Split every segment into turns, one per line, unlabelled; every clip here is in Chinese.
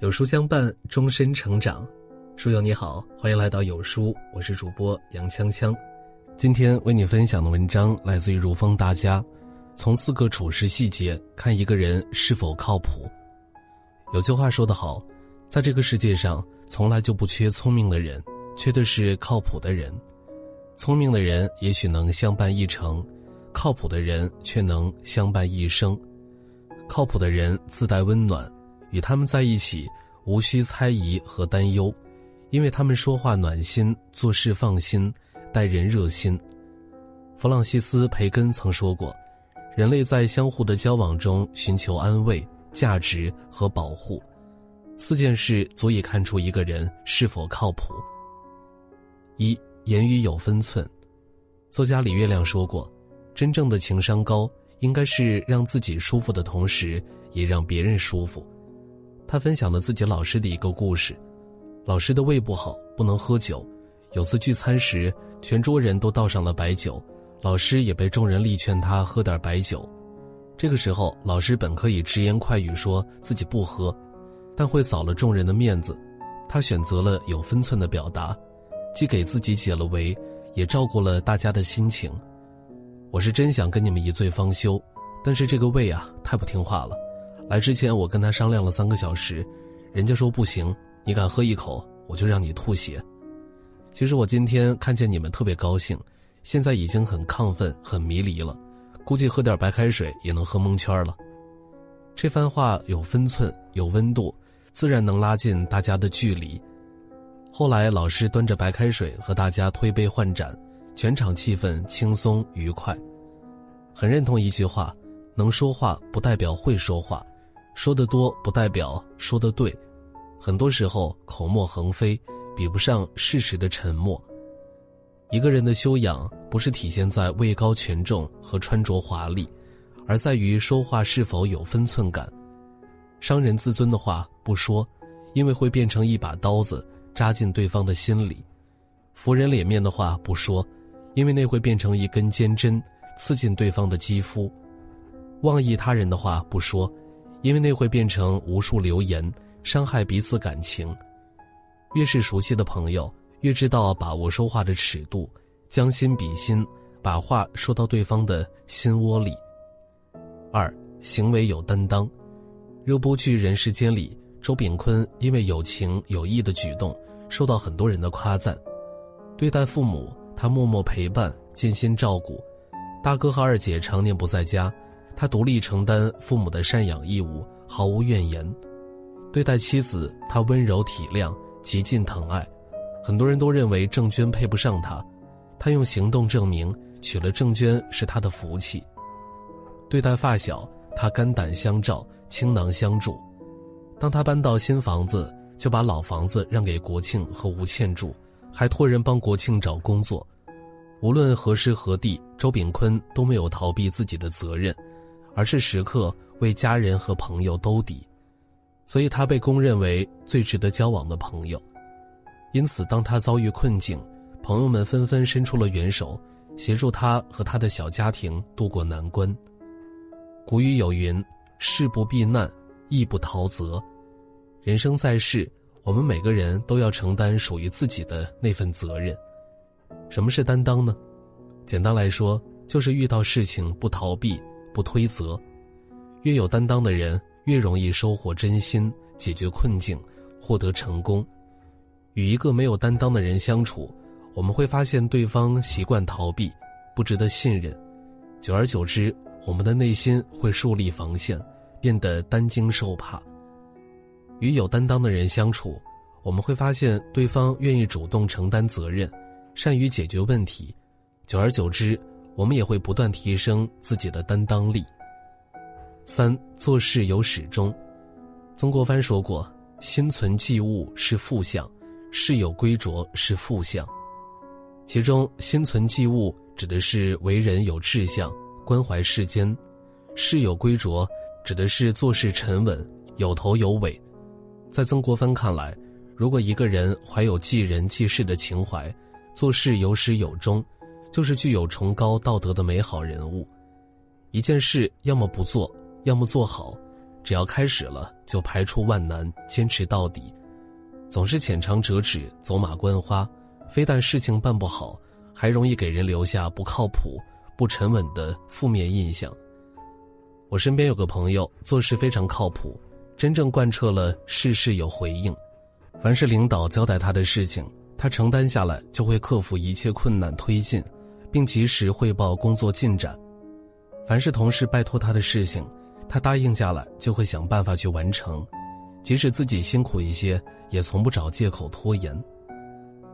有书相伴，终身成长。书友你好，欢迎来到有书，我是主播杨锵锵。今天为你分享的文章来自于如风大家。从四个处事细节看一个人是否靠谱。有句话说得好，在这个世界上，从来就不缺聪明的人，缺的是靠谱的人。聪明的人也许能相伴一程，靠谱的人却能相伴一生。靠谱的人自带温暖。与他们在一起，无需猜疑和担忧，因为他们说话暖心，做事放心，待人热心。弗朗西斯·培根曾说过：“人类在相互的交往中寻求安慰、价值和保护，四件事足以看出一个人是否靠谱。”一言语有分寸。作家李月亮说过：“真正的情商高，应该是让自己舒服的同时，也让别人舒服。”他分享了自己老师的一个故事：老师的胃不好，不能喝酒。有次聚餐时，全桌人都倒上了白酒，老师也被众人力劝他喝点白酒。这个时候，老师本可以直言快语说自己不喝，但会扫了众人的面子。他选择了有分寸的表达，既给自己解了围，也照顾了大家的心情。我是真想跟你们一醉方休，但是这个胃啊，太不听话了。来之前，我跟他商量了三个小时，人家说不行，你敢喝一口，我就让你吐血。其实我今天看见你们特别高兴，现在已经很亢奋、很迷离了，估计喝点白开水也能喝蒙圈了。这番话有分寸、有温度，自然能拉近大家的距离。后来老师端着白开水和大家推杯换盏，全场气氛轻松愉快。很认同一句话：能说话不代表会说话。说的多不代表说的对，很多时候口沫横飞，比不上事实的沉默。一个人的修养不是体现在位高权重和穿着华丽，而在于说话是否有分寸感。伤人自尊的话不说，因为会变成一把刀子扎进对方的心里；拂人脸面的话不说，因为那会变成一根尖针刺进对方的肌肤；妄议他人的话不说。因为那会变成无数流言，伤害彼此感情。越是熟悉的朋友，越知道把握说话的尺度，将心比心，把话说到对方的心窝里。二，行为有担当。热播剧《人世间》里，周秉昆因为有情有义的举动，受到很多人的夸赞。对待父母，他默默陪伴，尽心照顾。大哥和二姐常年不在家。他独立承担父母的赡养义务，毫无怨言。对待妻子，他温柔体谅，极尽疼爱。很多人都认为郑娟配不上他，他用行动证明娶了郑娟是他的福气。对待发小，他肝胆相照，倾囊相助。当他搬到新房子，就把老房子让给国庆和吴倩住，还托人帮国庆找工作。无论何时何地，周秉坤都没有逃避自己的责任。而是时刻为家人和朋友兜底，所以他被公认为最值得交往的朋友。因此，当他遭遇困境，朋友们纷纷伸出了援手，协助他和他的小家庭渡过难关。古语有云：“事不避难，义不逃责。”人生在世，我们每个人都要承担属于自己的那份责任。什么是担当呢？简单来说，就是遇到事情不逃避。不推责，越有担当的人越容易收获真心，解决困境，获得成功。与一个没有担当的人相处，我们会发现对方习惯逃避，不值得信任。久而久之，我们的内心会树立防线，变得担惊受怕。与有担当的人相处，我们会发现对方愿意主动承担责任，善于解决问题。久而久之。我们也会不断提升自己的担当力。三做事有始终。曾国藩说过：“心存忌物是负相，事有归着是负相。”其中，心存忌物指的是为人有志向，关怀世间；事有归着指的是做事沉稳，有头有尾。在曾国藩看来，如果一个人怀有济人济世的情怀，做事有始有终。就是具有崇高道德的美好人物。一件事要么不做，要么做好，只要开始了，就排除万难，坚持到底。总是浅尝辄止、走马观花，非但事情办不好，还容易给人留下不靠谱、不沉稳的负面印象。我身边有个朋友，做事非常靠谱，真正贯彻了事事有回应。凡是领导交代他的事情，他承担下来就会克服一切困难推进，并及时汇报工作进展。凡是同事拜托他的事情，他答应下来就会想办法去完成。即使自己辛苦一些，也从不找借口拖延。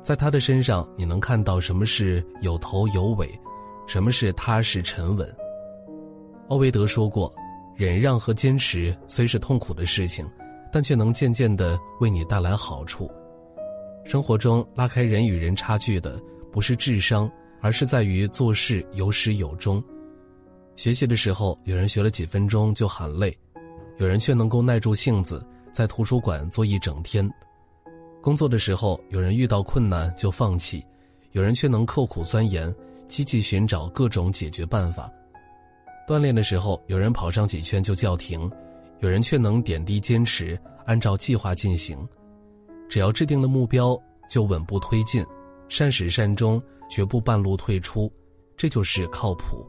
在他的身上，你能看到什么是有头有尾，什么是踏实沉稳。奥维德说过：“忍让和坚持虽是痛苦的事情，但却能渐渐地为你带来好处。”生活中拉开人与人差距的，不是智商，而是在于做事有始有终。学习的时候，有人学了几分钟就喊累，有人却能够耐住性子。在图书馆坐一整天，工作的时候，有人遇到困难就放弃，有人却能刻苦钻研，积极寻找各种解决办法。锻炼的时候，有人跑上几圈就叫停，有人却能点滴坚持，按照计划进行。只要制定了目标，就稳步推进，善始善终，绝不半路退出，这就是靠谱。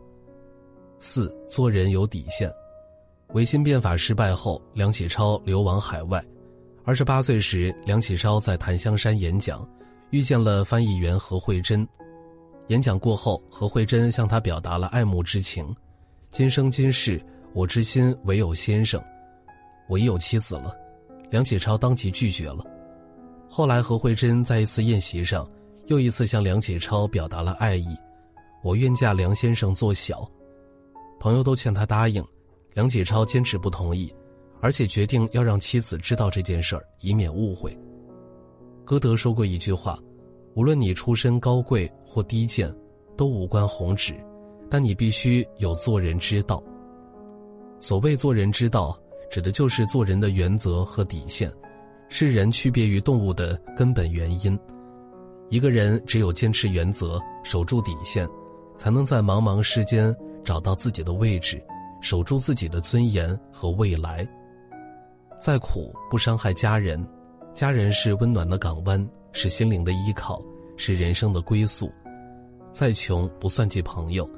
四做人有底线。维新变法失败后，梁启超流亡海外。二十八岁时，梁启超在檀香山演讲，遇见了翻译员何慧珍。演讲过后，何慧珍向他表达了爱慕之情：“今生今世，我之心唯有先生。我已有妻子了。”梁启超当即拒绝了。后来，何慧珍在一次宴席上，又一次向梁启超表达了爱意：“我愿嫁梁先生做小。”朋友都劝他答应。梁启超坚持不同意，而且决定要让妻子知道这件事儿，以免误会。歌德说过一句话：“无论你出身高贵或低贱，都无关宏旨，但你必须有做人之道。”所谓做人之道，指的就是做人的原则和底线，是人区别于动物的根本原因。一个人只有坚持原则，守住底线，才能在茫茫世间找到自己的位置。守住自己的尊严和未来。再苦不伤害家人，家人是温暖的港湾，是心灵的依靠，是人生的归宿。再穷不算计朋友，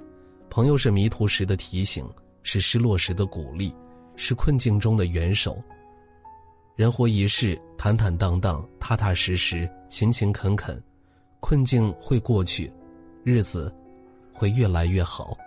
朋友是迷途时的提醒，是失落时的鼓励，是困境中的援手。人活一世，坦坦荡荡，踏踏实实，勤勤恳恳，困境会过去，日子会越来越好。